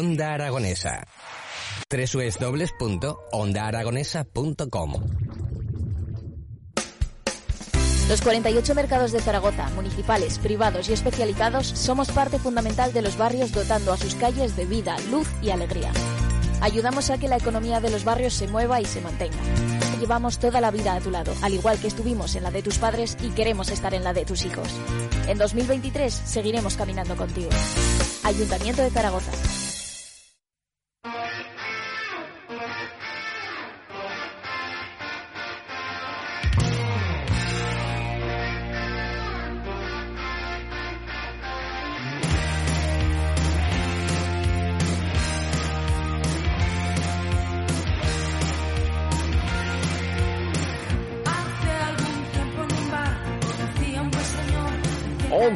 Onda Aragonesa. www.ondaaragonesa.com Los 48 mercados de Zaragoza, municipales, privados y especializados, somos parte fundamental de los barrios dotando a sus calles de vida, luz y alegría. Ayudamos a que la economía de los barrios se mueva y se mantenga. Llevamos toda la vida a tu lado, al igual que estuvimos en la de tus padres y queremos estar en la de tus hijos. En 2023 seguiremos caminando contigo. Ayuntamiento de Zaragoza.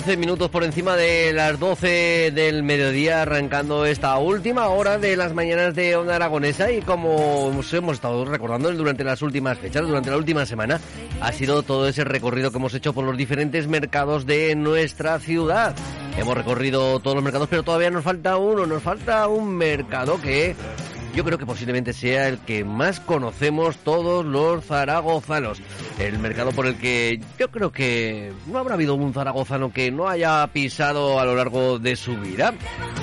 11 minutos por encima de las 12 del mediodía, arrancando esta última hora de las mañanas de Onda Aragonesa. Y como hemos estado recordando durante las últimas fechas, durante la última semana, ha sido todo ese recorrido que hemos hecho por los diferentes mercados de nuestra ciudad. Hemos recorrido todos los mercados, pero todavía nos falta uno, nos falta un mercado que yo creo que posiblemente sea el que más conocemos todos los zaragozanos. El mercado por el que yo creo que no habrá habido un zaragozano que no haya pisado a lo largo de su vida.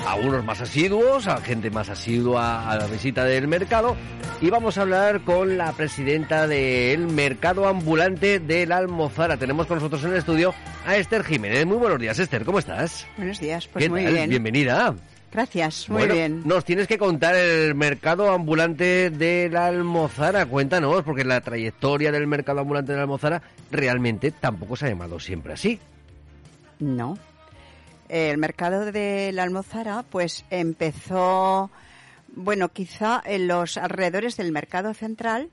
A unos más asiduos, a gente más asidua a la visita del mercado. Y vamos a hablar con la presidenta del mercado ambulante de la Almozara. Tenemos con nosotros en el estudio a Esther Jiménez. Muy buenos días, Esther. ¿Cómo estás? Buenos días, pues ¿Qué muy tal? bien. Bienvenida. Gracias, muy Bueno, bien. Nos tienes que contar el mercado ambulante de la Almozara. Cuéntanos, porque la trayectoria del mercado ambulante de la Almozara realmente tampoco se ha llamado siempre así. No. El mercado de la Almozara, pues empezó, bueno, quizá en los alrededores del mercado central,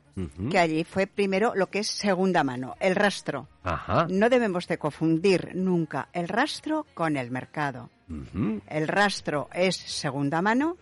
que allí fue primero lo que es segunda mano, el rastro. Ajá. No debemos de confundir nunca el rastro con el mercado. El rastro es segunda mano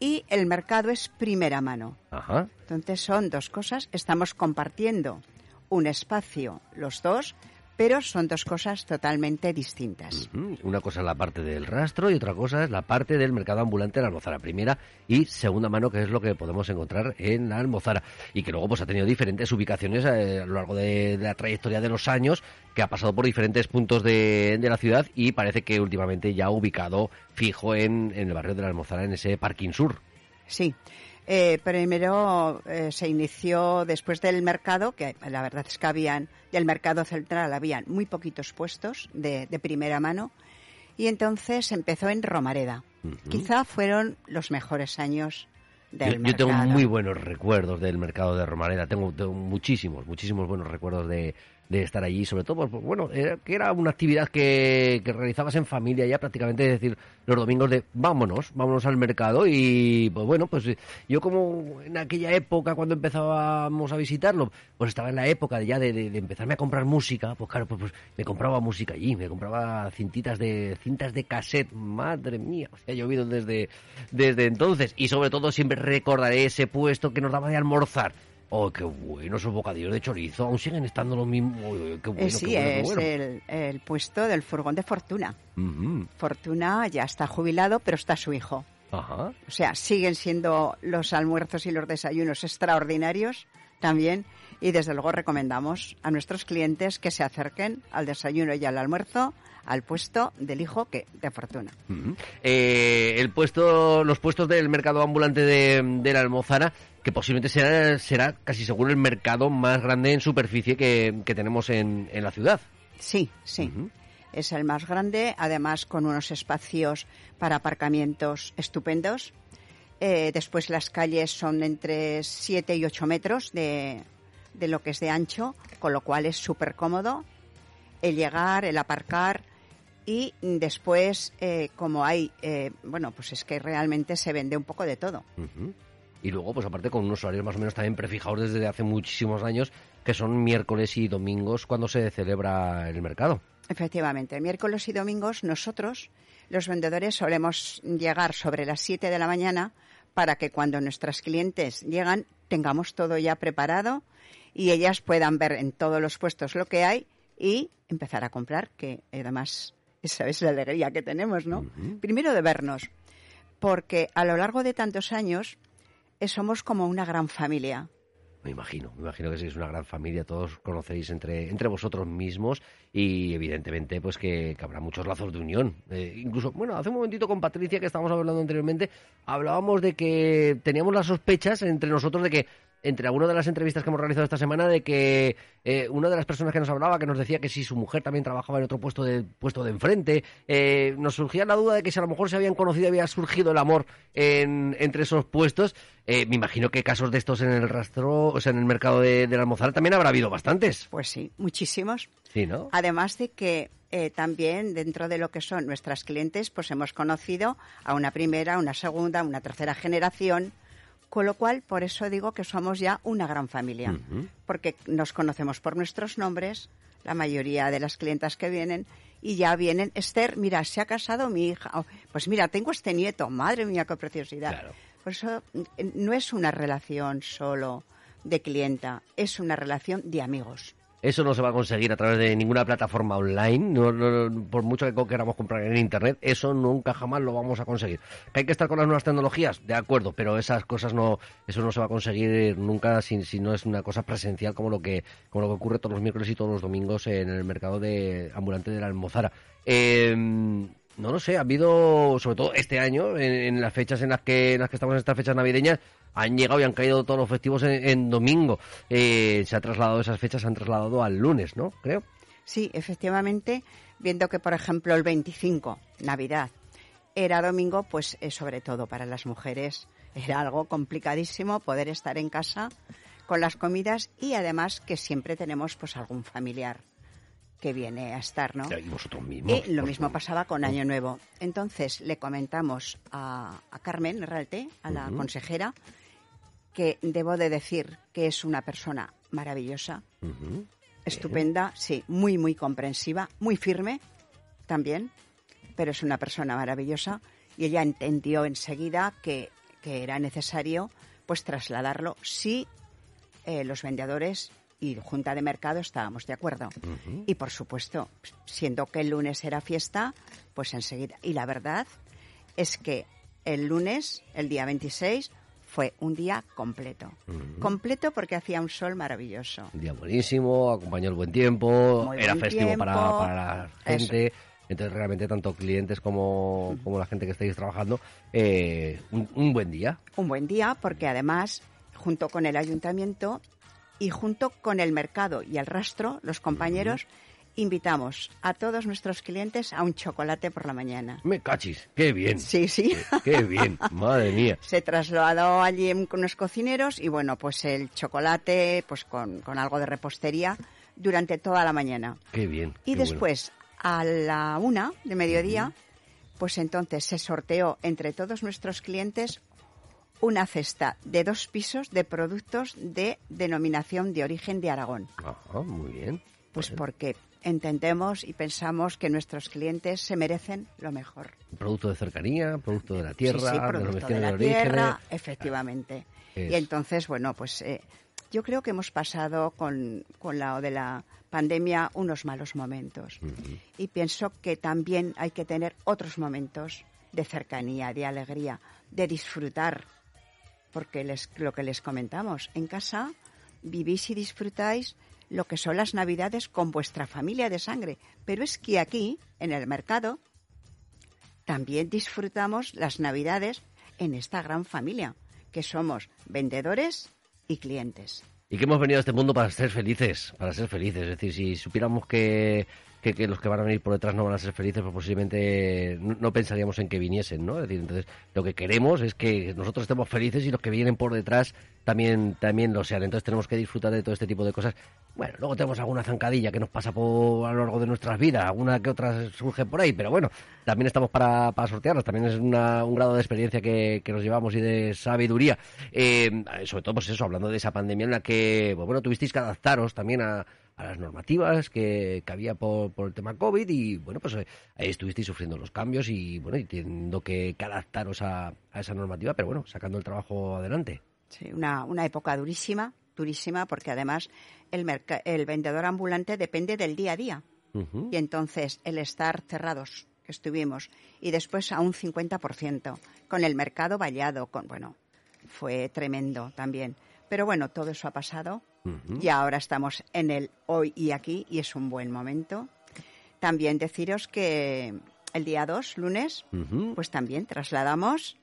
y el mercado es primera mano. Ajá. Entonces son dos cosas. Estamos compartiendo un espacio los dos, pero son dos cosas totalmente distintas. Una cosa es la parte del rastro y otra cosa es la parte del mercado ambulante de la Almozara. Primera y segunda mano, que es lo que podemos encontrar en la Almozara. Y que luego pues ha tenido diferentes ubicaciones eh, a lo largo de, de la trayectoria de los años, que ha pasado por diferentes puntos de, de la ciudad y parece que últimamente ya ha ubicado fijo en, en el barrio de la Almozara, en ese parking sur. Sí. Eh, primero eh, se inició después del mercado, que la verdad es que habían, del mercado central habían muy poquitos puestos de, de primera mano, y entonces empezó en Romareda. Quizá fueron los mejores años Yo, del yo mercado. tengo muy buenos recuerdos del mercado de Romareda, tengo, tengo muchísimos, muchísimos buenos recuerdos de, de estar allí, sobre todo, pues, bueno, era, que era una actividad que, que realizabas en familia ya prácticamente, es decir, los domingos de vámonos, vámonos al mercado y pues bueno, pues yo como en aquella época cuando empezábamos a visitarlo, pues estaba en la época ya de, de- de empezarme a comprar música, pues claro, pues, pues me compraba música allí, me compraba cintitas de cintas de cassette, madre mía, o sea, ha llovido desde, desde entonces y sobre todo siempre recordaré ese puesto que nos daba de almorzar. Oh, qué bueno esos bocadillos de chorizo, aún siguen estando los mismos. Oh, qué bueno, Eh, sí, qué bueno, qué es bueno. el, el puesto del furgón de Fortuna. Ujú, Fortuna ya está jubilado, pero está su hijo. Ajá. O sea, siguen siendo los almuerzos y los desayunos extraordinarios también. Y desde luego recomendamos a nuestros clientes que se acerquen al desayuno y al almuerzo al puesto del hijo que de fortuna. Ujú. Eh, el puesto, los puestos del mercado ambulante de, de la Almozara, que posiblemente será, será casi seguro el mercado más grande en superficie que, que tenemos en, en la ciudad. Sí, sí. Es el más grande, además con unos espacios para aparcamientos estupendos. Eh, después las calles son entre 7 y 8 metros de, de lo que es de ancho, con lo cual es súper cómodo el llegar, el aparcar y después, eh, como hay, eh, bueno, pues es que realmente se vende un poco de todo. Y luego, pues aparte con unos horarios más o menos también prefijados desde hace muchísimos años, que son miércoles y domingos cuando se celebra el mercado. Efectivamente, miércoles y domingos nosotros, los vendedores, solemos llegar sobre las 7 de la mañana para que cuando nuestras clientes llegan tengamos todo ya preparado y ellas puedan ver en todos los puestos lo que hay y empezar a comprar, que además esa es la alegría que tenemos, ¿no? Primero de vernos, porque a lo largo de tantos años somos como una gran familia. Me imagino, me imagino que sois una gran familia, todos conocéis entre, entre vosotros mismos y evidentemente pues que, que habrá muchos lazos de unión. Eh, incluso, bueno, hace un momentito con Patricia que estábamos hablando anteriormente, hablábamos de que teníamos las sospechas entre nosotros de que entre algunas de las entrevistas que hemos realizado esta semana de que eh, una de las personas que nos hablaba, que nos decía que si su mujer también trabajaba en otro puesto de puesto de enfrente, eh, nos surgía la duda de que si a lo mejor se habían conocido y había surgido el amor en- entre esos puestos. Eh, me imagino que casos de estos en el rastro, o sea, en el mercado de, de la Almozara también habrá habido bastantes. Pues sí, muchísimos. Sí, ¿no? Además de que eh, también dentro de lo que son nuestras clientes, pues hemos conocido a una primera, una segunda, una tercera generación, con lo cual por eso digo que somos ya una gran familia, porque nos conocemos por nuestros nombres, la mayoría de las clientas que vienen y ya vienen, Esther, mira, se ha casado mi hija, Oh, pues mira, tengo este nieto, madre mía, qué preciosidad. Claro. Por eso eh, no es una relación solo de clienta, es una relación de amigos. Eso no se va a conseguir a través de ninguna plataforma online, no- por mucho que queramos comprar en Internet, eso nunca jamás lo vamos a conseguir. ¿Que hay que estar con las nuevas tecnologías? De acuerdo, pero esas cosas no, eso no se va a conseguir nunca si, si no es una cosa presencial como lo que como lo que ocurre todos los miércoles y todos los domingos en el mercado de ambulante de la Almozara. Eh, no lo sé, ha habido, sobre todo este año, en, en las fechas en las que en las que estamos en estas fechas navideñas, han llegado y han caído todos los festivos en, en domingo. Eh, se ha trasladado esas fechas, se han trasladado al lunes, ¿no? Creo. Sí, efectivamente, viendo que, por ejemplo, el 25, Navidad, era domingo, pues eh, sobre todo para las mujeres era algo complicadísimo poder estar en casa con las comidas y además que siempre tenemos pues algún familiar que viene a estar, ¿no? Y vosotros mismos. Y lo mismo pasaba con Año Nuevo. Entonces le comentamos a, a Carmen Ralte, a la consejera, que debo de decir que es una persona maravillosa, estupenda, sí, muy, muy comprensiva, muy firme también, pero es una persona maravillosa y ella entendió enseguida que, que era necesario pues trasladarlo si eh, los vendedores y Junta de Mercado estábamos de acuerdo. Y por supuesto, siendo que el lunes era fiesta, pues enseguida. Y la verdad es que el lunes, el día 26, fue un día completo. Completo porque hacía un sol maravilloso. Un día buenísimo, acompañó el buen tiempo, Muy era buen festivo para, tiempo. para la gente. Entonces, realmente, tanto clientes como, como la gente que estáis trabajando, eh, un, un buen día. un buen día porque además, junto con el ayuntamiento y junto con el mercado y el rastro, los compañeros, invitamos a todos nuestros clientes a un chocolate por la mañana. Me cachis, qué bien. Sí, sí. Qué bien, madre mía. Se trasladó allí con unos cocineros y bueno, pues el chocolate, pues con, con algo de repostería durante toda la mañana. Qué bien. Y qué bueno. después, a la una de mediodía, pues entonces se sorteó entre todos nuestros clientes una cesta de dos pisos de productos de denominación de origen de Aragón. Ajá, muy bien. Pues porque entendemos y pensamos que nuestros clientes se merecen lo mejor. Producto de cercanía, producto de la tierra, sí, sí, producto de la de tierra, efectivamente. Es- Y entonces, bueno, pues eh, yo creo que hemos pasado con, con la de la pandemia unos malos momentos. Y pienso que también hay que tener otros momentos de cercanía, de alegría, de disfrutar. Porque les, lo que les comentamos, en casa vivís y disfrutáis lo que son las navidades con vuestra familia de sangre. Pero es que aquí, en el mercado, también disfrutamos las navidades en esta gran familia, que somos vendedores y clientes. Y que hemos venido a este mundo para ser felices, para ser felices. Es decir, si supiéramos que, que, que los que van a venir por detrás no van a ser felices, pues posiblemente no, pensaríamos en que viniesen, ¿no? Es decir, entonces lo que queremos es que nosotros estemos felices y los que vienen por detrás también, también lo sean. Entonces tenemos que disfrutar de todo este tipo de cosas. Bueno, luego tenemos alguna zancadilla que nos pasa por, a lo largo de nuestras vidas, alguna que otra surge por ahí, pero bueno, también estamos para, para sortearlas, también es una- un grado de experiencia que, que nos llevamos y de sabiduría. Eh, sobre todo, pues eso, hablando de esa pandemia en la que, pues bueno, tuvisteis que adaptaros también a, a las normativas que, que había por, por el tema COVID y bueno, pues eh, ahí estuvisteis sufriendo los cambios y bueno, y teniendo que, que adaptaros a, a esa normativa, pero bueno, sacando el trabajo adelante. Sí, una, una época durísima, durísima, porque además el, el vendedor ambulante depende del día a día. Y entonces el estar cerrados, que estuvimos, y después a un 50%, con el mercado vallado, con, bueno, fue tremendo también. Pero bueno, todo eso ha pasado y ahora estamos en el hoy y aquí y es un buen momento. También deciros que el día 2, lunes, pues también trasladamos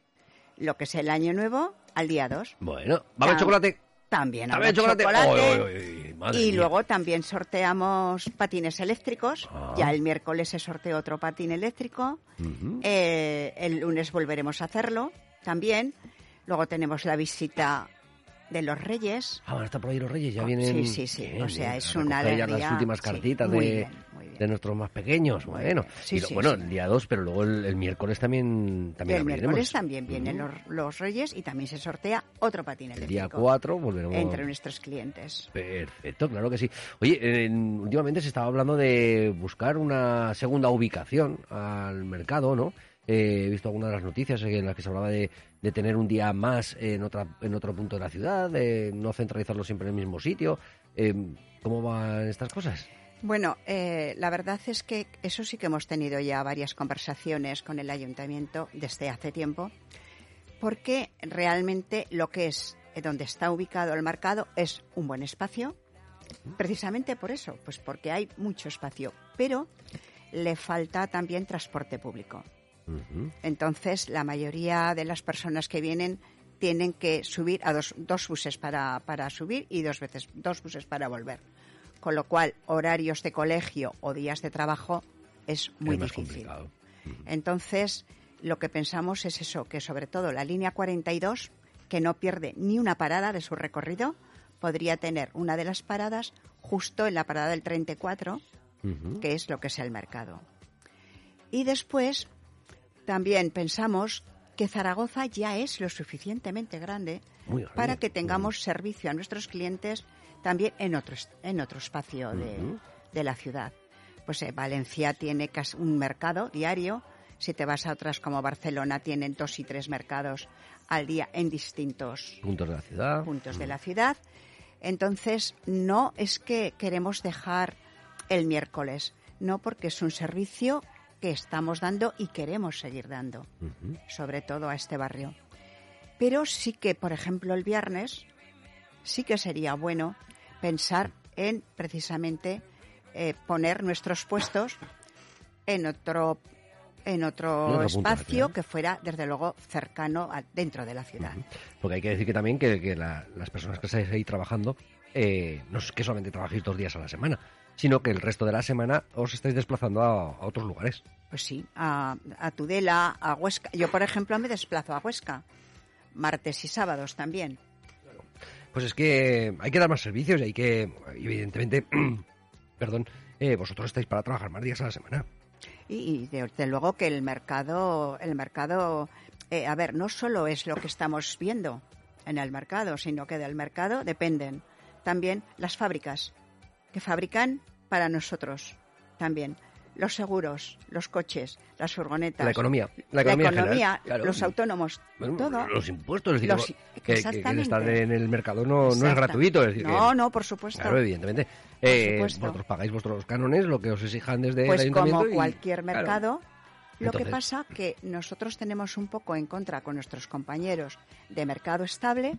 lo que es el año nuevo al día 2. Bueno, ¿va a haber Tam- chocolate? También ¿Va a habrá chocolate? chocolate. Oy, oy, oy, madre y mía. luego también sorteamos patines eléctricos. Ah. Ya el miércoles se sorteó otro patín eléctrico. Eh, el lunes volveremos a hacerlo también. Luego tenemos la visita de los Reyes. Ah, van a estar por ahí los reyes, ya Oh, vienen... sí, sí, sí. Bien, O sea, bien, es una alegría. las últimas Sí, cartitas muy de, bien, muy bien. de nuestros más pequeños, Muy bueno. Sí, Y lo- sí, bueno, sí. el día 2, pero luego el, el miércoles también, también el abriremos. miércoles también vienen los, los Reyes y también se sortea otro patín El eléctrico. día 4 volveremos... Entre nuestros clientes. Perfecto, claro que sí. Oye, en- últimamente se estaba hablando de buscar una segunda ubicación al mercado, ¿no? Eh, he visto algunas de las noticias en las que se hablaba de, de tener un día más en otra en otro punto de la ciudad, de no centralizarlo siempre en el mismo sitio. Eh, ¿Cómo van estas cosas? Bueno, eh, la verdad es que eso sí que hemos tenido ya varias conversaciones con el ayuntamiento desde hace tiempo, porque realmente lo que es eh, donde está ubicado el mercado es un buen espacio, precisamente por eso, pues porque hay mucho espacio, pero le falta también transporte público. Entonces, la mayoría de las personas que vienen tienen que subir a dos, dos buses para, para subir y dos veces dos buses para volver. Con lo cual, horarios de colegio o días de trabajo es muy Es difícil. Entonces, lo que pensamos es eso, que sobre todo la línea 42, que no pierde ni una parada de su recorrido, podría tener una de las paradas justo en la parada del 34, Ujú. que es lo que es el mercado. Y después también pensamos que Zaragoza ya es lo suficientemente grande Muy para que tengamos servicio a nuestros clientes también en otro, en otro espacio de, de la ciudad. Pues eh, Valencia tiene casi un mercado diario. Si te vas a otras como Barcelona, tienen dos y tres mercados al día en distintos Puntos de la ciudad. puntos de la ciudad. Entonces, no es que queremos dejar el miércoles, no porque es un servicio que estamos dando y queremos seguir dando, sobre todo a este barrio. Pero sí que, por ejemplo, el viernes, sí que sería bueno pensar en precisamente eh, poner nuestros puestos en otro en otro, espacio que fuera, desde luego, cercano a- dentro de la ciudad. Porque hay que decir que también que, que la- las personas que estáis ahí trabajando, eh, no es que solamente trabajéis dos días a la semana, sino que el resto de la semana os estáis desplazando a, a otros lugares. Pues sí, a, a Tudela, a Huesca. Yo, por ejemplo, me desplazo a Huesca, martes y sábados también. Pues es que hay que dar más servicios y hay que, evidentemente, perdón, eh, vosotros estáis para trabajar más días a la semana. Y, y desde luego que el mercado, el mercado, eh, a ver, no solo es lo que estamos viendo en el mercado, sino que del mercado dependen también las fábricas que fabrican para nosotros también los seguros, los coches, las furgonetas, La economía, la economía, general, claro. los autónomos, Bueno, todo. Los impuestos, es decir, Los- que- estar en el mercado no, no es gratuito. Es decir, no, que- no, por supuesto. Claro, evidentemente. Eh, supuesto. vosotros pagáis vuestros cánones, lo que os exijan desde el Pues ayuntamiento. como y- cualquier claro. mercado, lo que pasa que nosotros tenemos un poco en contra con nuestros compañeros de mercado estable,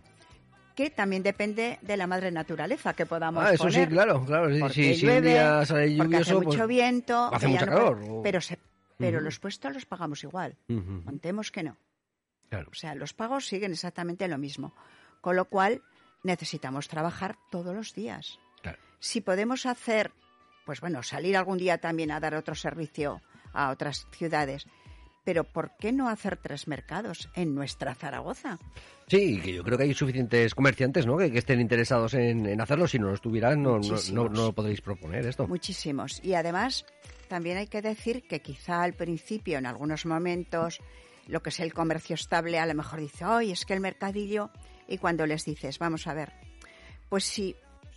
que también depende de la madre naturaleza que podamos Ah, eso sí, claro, claro. sí, Porque sí, si llueve, un día sale porque lluvioso, hace mucho pues- viento, hace no calor, puede- o- pero se, pero los puestos los pagamos igual. Ujú, Contemos que no. claro. O sea, los pagos siguen exactamente lo mismo. Con lo cual, necesitamos trabajar todos los días. Claro. Si podemos hacer pues bueno, salir algún día también a dar otro servicio a otras ciudades. Pero ¿por qué no hacer tres mercados en nuestra Zaragoza? Sí, que yo creo que hay suficientes comerciantes ¿no? que, que estén interesados en, en, hacerlo. Si no lo estuvieran, no, no, no, no, lo podréis proponer esto. Muchísimos. Y además, también hay que decir que quizá al principio, en algunos momentos, lo que es el comercio estable, a lo mejor dice, hoy es que el mercadillo. Y cuando les dices, vamos a ver, pues si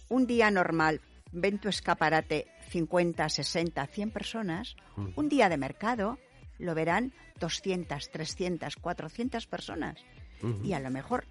un día normal ven tu escaparate 50, 60, 100 personas, un día de mercado lo verán 200, 300, 400 personas. Uh -huh. Y a lo mejor,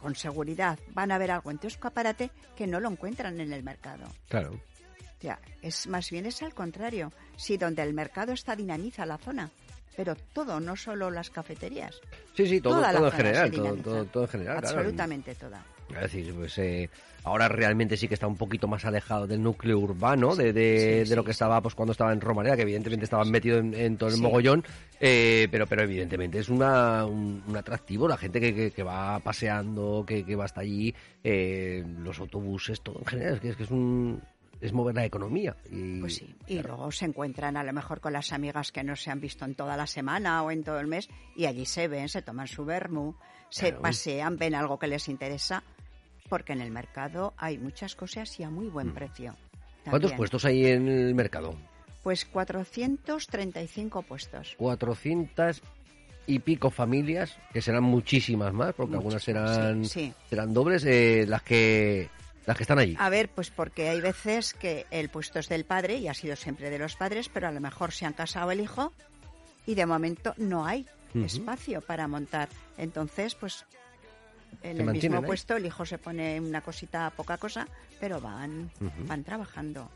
con seguridad, van a ver algo en tu escaparate que no lo encuentran en el mercado. Claro. O sea, es más bien es al contrario. Si donde el mercado está dinamiza la zona, pero todo, no solo las cafeterías. Sí, sí, todo, todo en general, todo, todo, todo, en general. Absolutamente claro. toda. Es decir, pues eh, ahora realmente sí que está un poquito más alejado del núcleo urbano, de, de, sí, de lo que estaba pues cuando estaba en Romareda, que evidentemente estaba metido en, en todo el mogollón, eh, pero pero evidentemente es una, un, un atractivo, la gente que, que, que va paseando, que, que, va hasta allí, eh, los autobuses, todo en general, es que es, que es un es mover la economía. Y, pues sí, y claro. luego se encuentran a lo mejor con las amigas que no se han visto en toda la semana o en todo el mes y allí se ven, se toman su vermú, se claro. pasean, ven algo que les interesa porque en el mercado hay muchas cosas y a muy buen precio. También. ¿Cuántos puestos hay en el mercado? Pues 435 puestos. 400 y pico familias, que serán muchísimas más, porque algunas serán, sí, sí. serán dobles, eh, las que las que están allí. A ver, pues porque hay veces que el puesto es del padre y ha sido siempre de los padres, pero a lo mejor se han casado el hijo y de momento no hay uh -huh. espacio para montar. Entonces, pues en el mismo puesto el hijo se pone una cosita, poca cosa, pero van, uh -huh. van trabajando.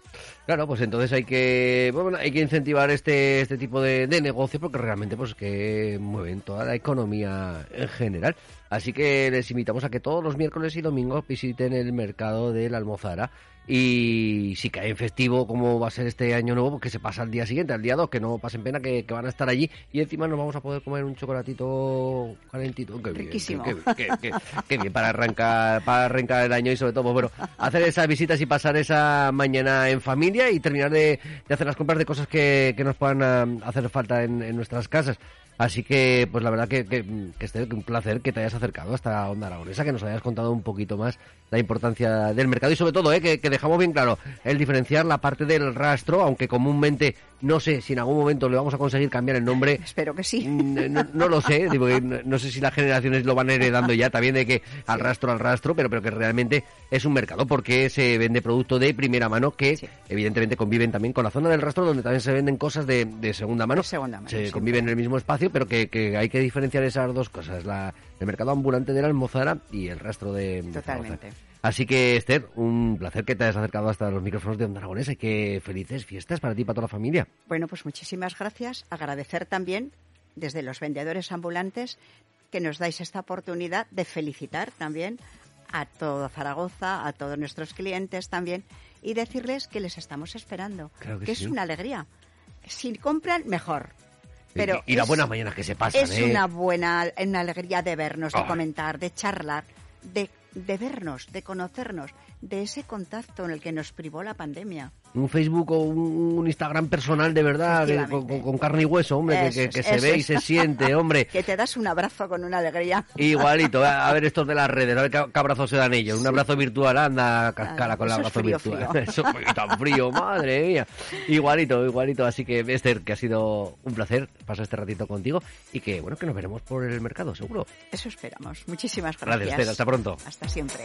Claro, pues entonces hay que bueno, hay que incentivar este este tipo de, de negocio porque realmente pues que mueven toda la economía en general. Así que les invitamos a que todos los miércoles y domingos visiten el mercado de la Almozara y si cae en festivo, como va a ser este año nuevo, pues que se pasa al día siguiente, al día 2, que no pasen pena, que, que, van a estar allí y encima nos vamos a poder comer un chocolatito calentito. Qué. Bien, qué, qué, qué, bien para arrancar, para arrancar el año y sobre todo, pues bueno, hacer esas visitas y pasar esa mañana en familia y terminar de, de hacer las compras de cosas que, nos puedan hacer falta en, en nuestras casas. Así que, pues la verdad que, que, que esté un placer que te hayas acercado hasta Onda Aragonesa, que nos hayas contado un poquito más la importancia del mercado y sobre todo, eh, que, que, dejamos bien claro el diferenciar la parte del rastro, aunque comúnmente no sé si en algún momento le vamos a conseguir cambiar el nombre. Espero que sí. No, no lo sé, digo, no, no, sé si las generaciones lo van heredando ya también de que al sí. rastro al rastro, pero, pero que realmente es un mercado porque se vende producto de primera mano que sí. evidentemente conviven también con la zona del rastro donde también se venden cosas de, de segunda mano. De segunda mano. Se conviven en el mismo espacio, pero que, que, hay que diferenciar esas dos cosas, la, el mercado ambulante de la Almozara y el rastro de... Totalmente. De Así que, Esther, un placer que te hayas acercado hasta los micrófonos de Onda Aragonesa y que felices fiestas para ti y para toda la familia. Bueno, pues muchísimas gracias. Agradecer también desde los vendedores ambulantes que nos dais esta oportunidad de felicitar también a todo Zaragoza, a todos nuestros clientes también y decirles que les estamos esperando, claro que, que sí. es una alegría. Si compran, mejor. Pero y, y las buenas mañanas que se pasan. Es ¿eh? una buena una alegría de vernos, de oh. comentar, de charlar, de de vernos, de conocernos, de ese contacto en el que nos privó la pandemia. Un Facebook o un Instagram personal de verdad, que, con, con, carne y hueso, hombre, eso que, que, que se ve y se siente, hombre. que te das un abrazo con una alegría. Igualito, a ver estos de las redes, a ver qué, qué abrazo se dan ellos. Un abrazo virtual, anda, cascara con el abrazo frío, virtual. Frío. Eso es tan frío, madre mía. Igualito, igualito. Así que, Esther, que ha sido un placer pasar este ratito contigo y que, bueno, que nos veremos por el mercado, seguro. Eso esperamos. Muchísimas gracias. Gracias, Esther. Hasta pronto. Hasta siempre.